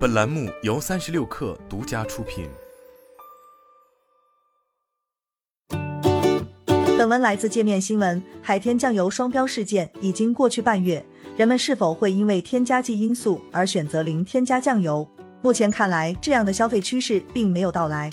本栏目由三十六氪独家出品。本文来自界面新闻。海天酱油双标事件已经过去半月，人们是否会因为添加剂因素而选择零添加酱油？目前看来，这样的消费趋势并没有到来。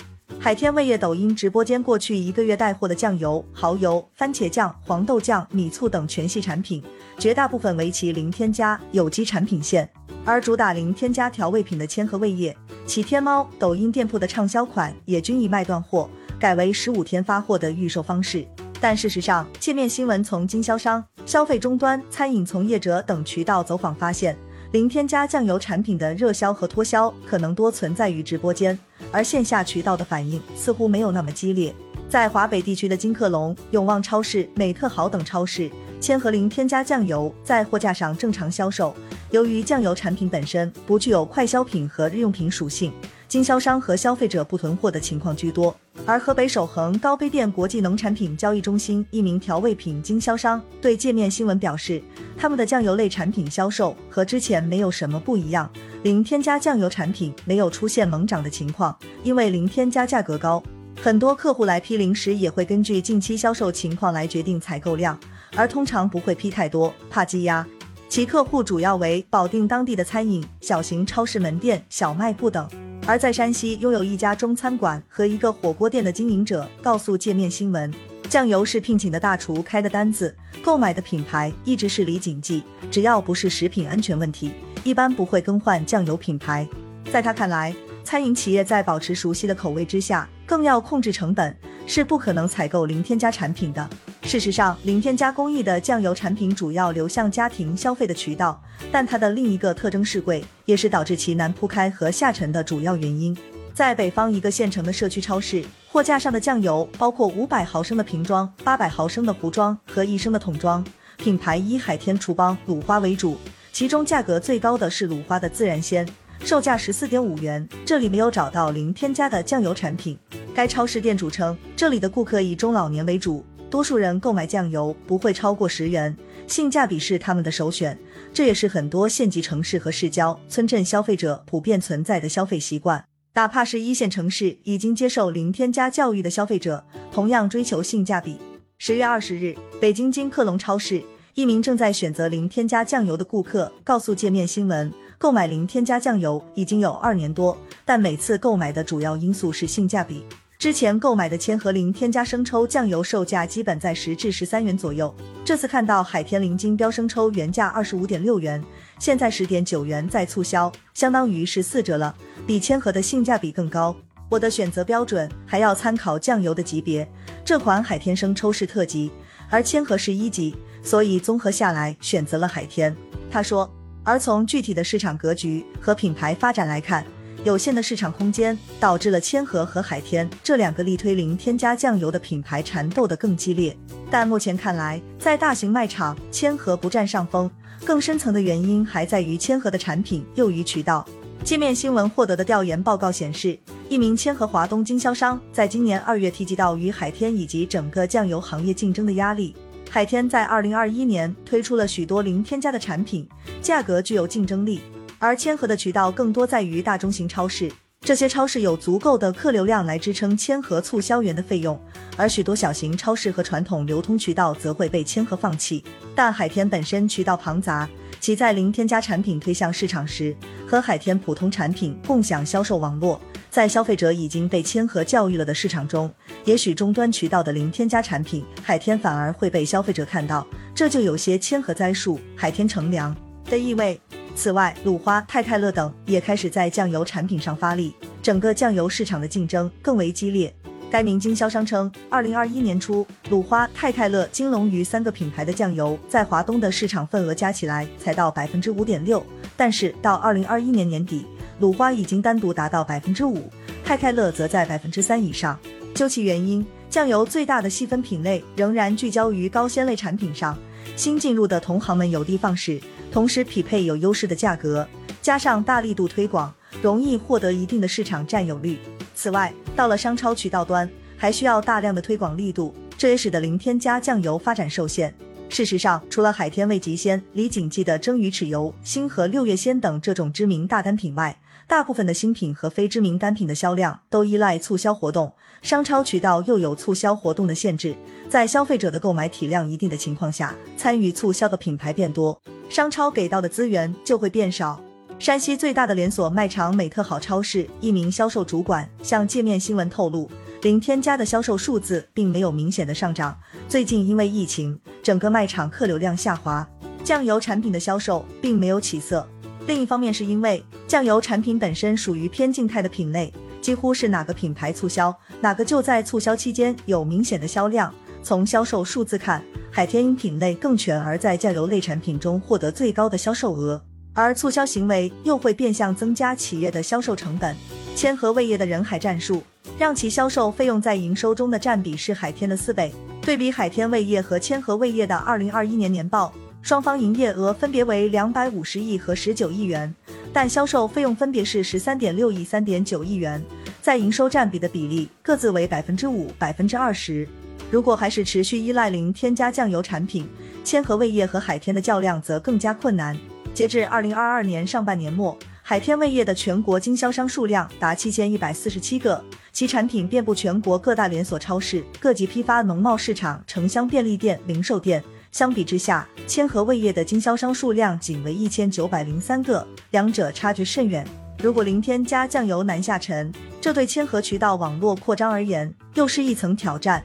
海天味业抖音直播间过去一个月带货的酱油、蚝油、番茄酱、黄豆酱、米醋等全系产品，绝大部分为其零添加有机产品线。而主打零添加调味品的千和味业，其天猫、抖音店铺的畅销款也均已卖断货，改为十五天发货的预售方式。但事实上，界面新闻从经销商、消费终端、餐饮从业者等渠道走访发现，零添加酱油产品的热销和脱销可能多存在于直播间，而线下渠道的反应似乎没有那么激烈。在华北地区的金客隆、永旺超市、美特好等超市，千和零添加酱油在货架上正常销售。由于酱油产品本身不具有快消品和日用品属性，经销商和消费者不囤货的情况居多。而河北守恒高碑店国际农产品交易中心一名调味品经销商对界面新闻表示，他们的酱油类产品销售和之前没有什么不一样，零添加酱油产品没有出现猛涨的情况，因为零添加价格高，很多客户来批零时也会根据近期销售情况来决定采购量，而通常不会批太多，怕积压。其客户主要为保定当地的餐饮、小型超市门店、小卖部等。而在山西拥有一家中餐馆和一个火锅店的经营者告诉界面新闻，酱油是聘请的大厨开的单子，购买的品牌一直是李锦记，只要不是食品安全问题，一般不会更换酱油品牌。在他看来，餐饮企业在保持熟悉的口味之下，更要控制成本，是不可能采购零添加产品的。事实上，零添加工艺的酱油产品主要流向家庭消费的渠道，但它的另一个特征是贵，也是导致其难铺开和下沉的主要原因。在北方一个县城的社区超市，货架上的酱油包括五百毫升的瓶装、八百毫升的壶装和一升的桶装，品牌以海天厨邦、鲁花为主，其中价格最高的是鲁花的自然鲜，售价十四点五元。这里没有找到零添加的酱油产品。该超市店主称，这里的顾客以中老年为主。多数人购买酱油不会超过十元，性价比是他们的首选，这也是很多县级城市和市郊村镇消费者普遍存在的消费习惯。哪怕是一线城市已经接受零添加教育的消费者，同样追求性价比。十月二十日，北京金客隆超市一名正在选择零添加酱油的顾客告诉界面新闻，购买零添加酱油已经有二年多，但每次购买的主要因素是性价比。之前购买的千和零添加生抽酱油售价基本在十至十三元左右，这次看到海天零金标生抽原价二十五点六元，现在十点九元在促销，相当于是四折了，比千和的性价比更高。我的选择标准还要参考酱油的级别，这款海天生抽是特级，而千和是一级，所以综合下来选择了海天。他说，而从具体的市场格局和品牌发展来看。有限的市场空间导致了千和和海天这两个力推零添加酱油的品牌缠斗得更激烈。但目前看来，在大型卖场，千和不占上风。更深层的原因还在于千和的产品囿于渠道。界面新闻获得的调研报告显示，一名千和华东经销商在今年二月提及到与海天以及整个酱油行业竞争的压力。海天在二零二一年推出了许多零添加的产品，价格具有竞争力。而千和的渠道更多在于大中型超市，这些超市有足够的客流量来支撑千和促销员的费用，而许多小型超市和传统流通渠道则会被千和放弃。但海天本身渠道庞杂，其在零添加产品推向市场时，和海天普通产品共享销售网络，在消费者已经被千和教育了的市场中，也许终端渠道的零添加产品，海天反而会被消费者看到，这就有些千和栽树，海天乘凉的意味。此外，鲁花、泰泰乐等也开始在酱油产品上发力，整个酱油市场的竞争更为激烈。该名经销商称，二零二一年初，鲁花、泰泰乐、金龙鱼三个品牌的酱油在华东的市场份额加起来才到百分之五点六，但是到二零二一年年底，鲁花已经单独达到百分之五，泰泰乐则在百分之三以上。究其原因，酱油最大的细分品类仍然聚焦于高鲜类产品上，新进入的同行们有的放矢。同时匹配有优势的价格，加上大力度推广，容易获得一定的市场占有率。此外，到了商超渠道端，还需要大量的推广力度，这也使得零添加酱油发展受限。事实上，除了海天味极鲜、李锦记的蒸鱼豉油、星河六月鲜等这种知名大单品外，大部分的新品和非知名单品的销量都依赖促销活动，商超渠道又有促销活动的限制，在消费者的购买体量一定的情况下，参与促销的品牌变多，商超给到的资源就会变少。山西最大的连锁卖场美特好超市一名销售主管向界面新闻透露，零添加的销售数字并没有明显的上涨，最近因为疫情，整个卖场客流量下滑，酱油产品的销售并没有起色。另一方面，是因为酱油产品本身属于偏静态的品类，几乎是哪个品牌促销，哪个就在促销期间有明显的销量。从销售数字看，海天因品类更全，而在酱油类产品中获得最高的销售额，而促销行为又会变相增加企业的销售成本。千和味业的人海战术，让其销售费用在营收中的占比是海天的四倍。对比海天味业和千和味业的二零二一年年报。双方营业额分别为两百五十亿和十九亿元，但销售费用分别是十三点六亿、三点九亿元，在营收占比的比例各自为百分之五、百分之二十。如果还是持续依赖零添加酱油产品，千和味业和海天的较量则更加困难。截至二零二二年上半年末，海天味业的全国经销商数量达七千一百四十七个，其产品遍布全国各大连锁超市、各级批发农贸市场、城乡便利店、零售店。相比之下，千和味业的经销商数量仅为一千九百零三个，两者差距甚远。如果零添加酱油难下沉，这对千和渠道网络扩张而言又是一层挑战。